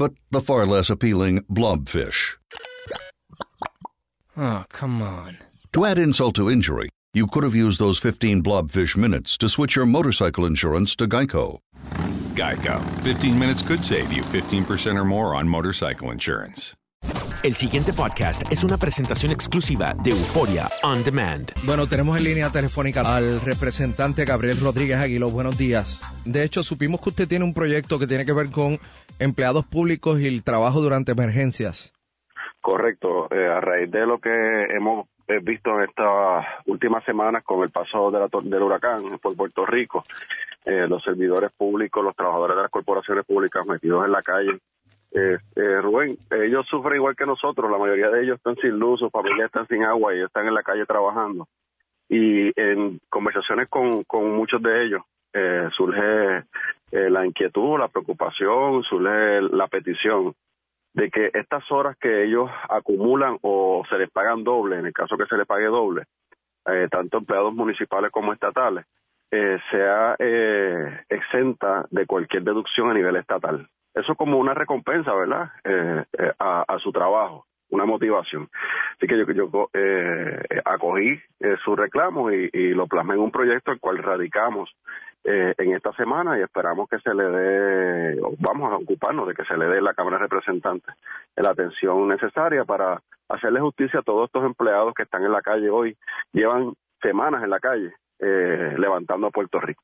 but the far less appealing blobfish. Oh, come on. To add insult to injury, you could have used those 15 blobfish minutes to switch your motorcycle insurance to Geico. Geico. 15 minutes could save you 15% or more on motorcycle insurance. El siguiente podcast es una presentación exclusiva de Euforia On Demand. Bueno, tenemos en línea telefónica al representante Gabriel Rodríguez Aguiló. Buenos días. De hecho, supimos que usted tiene un proyecto que tiene que ver con empleados públicos y el trabajo durante emergencias. Correcto. Eh, a raíz de lo que hemos eh, visto en estas últimas semanas con el paso de la del huracán por Puerto Rico, eh, los servidores públicos, los trabajadores de las corporaciones públicas metidos en la calle. Eh, Rubén, ellos sufren igual que nosotros, la mayoría de ellos están sin luz, sus familias están sin agua y están en la calle trabajando. Y en conversaciones con, muchos de ellos surge eh, la inquietud, la preocupación, surge la petición de que estas horas que ellos acumulan o se les pagan doble, en el caso que se les pague doble, eh, tanto empleados municipales como estatales, eh, sea eh, exenta de cualquier deducción a nivel estatal. Eso como una recompensa, ¿verdad? Eh, a, a su trabajo, una motivación. Así que yo, yo acogí su reclamo y, y lo plasmé en un proyecto el cual radicamos eh, en esta semana y esperamos que se le dé, vamos a ocuparnos de que se le dé la Cámara de Representantes la atención necesaria para hacerle justicia a todos estos empleados que están en la calle hoy. Llevan semanas en la calle eh, levantando a Puerto Rico.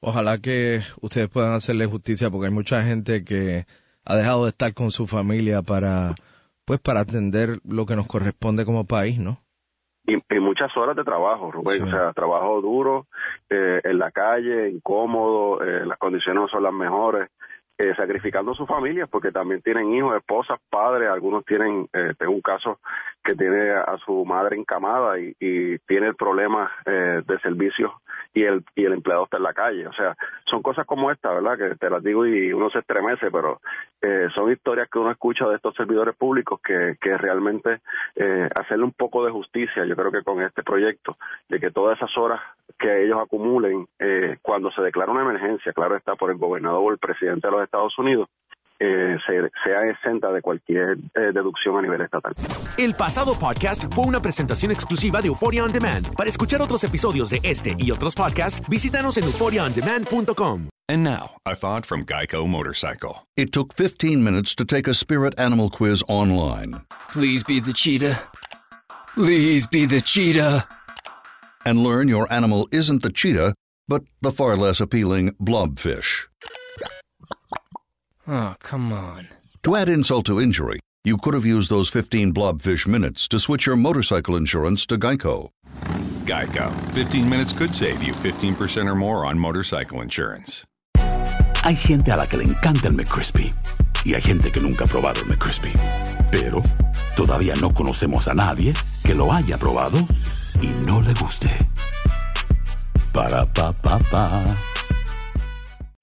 Ojalá que ustedes puedan hacerle justicia porque hay mucha gente que ha dejado de estar con su familia para pues para atender lo que nos corresponde como país, ¿no? Y, y muchas horas de trabajo, Rubén. O sea, trabajo duro, eh, en la calle, incómodo, eh, las condiciones no son las mejores, eh, sacrificando sus familias porque también tienen hijos, esposas, padres, algunos tienen, eh, tengo un caso que tiene a su madre encamada y, y tiene el problema eh, de servicios y el, y el empleado está en la calle. O sea, son cosas como esta, ¿verdad? Que te las digo y uno se estremece, pero eh, son historias que uno escucha de estos servidores públicos que, que realmente eh, hacerle un poco de justicia, yo creo que con este proyecto, de que todas esas horas que ellos acumulen eh, cuando se declara una emergencia, claro está por el gobernador o el presidente de los Estados Unidos, eh, se- sea exenta de cualquier eh, deducción a nivel estatal. El pasado podcast fue una presentación exclusiva de Euphoria On Demand. Para escuchar otros episodios de este y otros podcasts, visítanos en euphoriaondemand.com. And now, a thought from Geico Motorcycle. It took 15 minutes to take a spirit animal quiz online Please be the cheetah. Please be the cheetah. and learn your animal isn't the cheetah, but the far less appealing blobfish. Oh, come on. To add insult to injury, you could have used those 15 blobfish minutes to switch your motorcycle insurance to Geico. Geico. 15 minutes could save you 15% or more on motorcycle insurance. Hay gente a la que le encanta el McCrispy y hay gente que nunca ha probado el McCrispy. Pero todavía no conocemos a nadie que lo haya probado y no le guste. Para pa pa pa.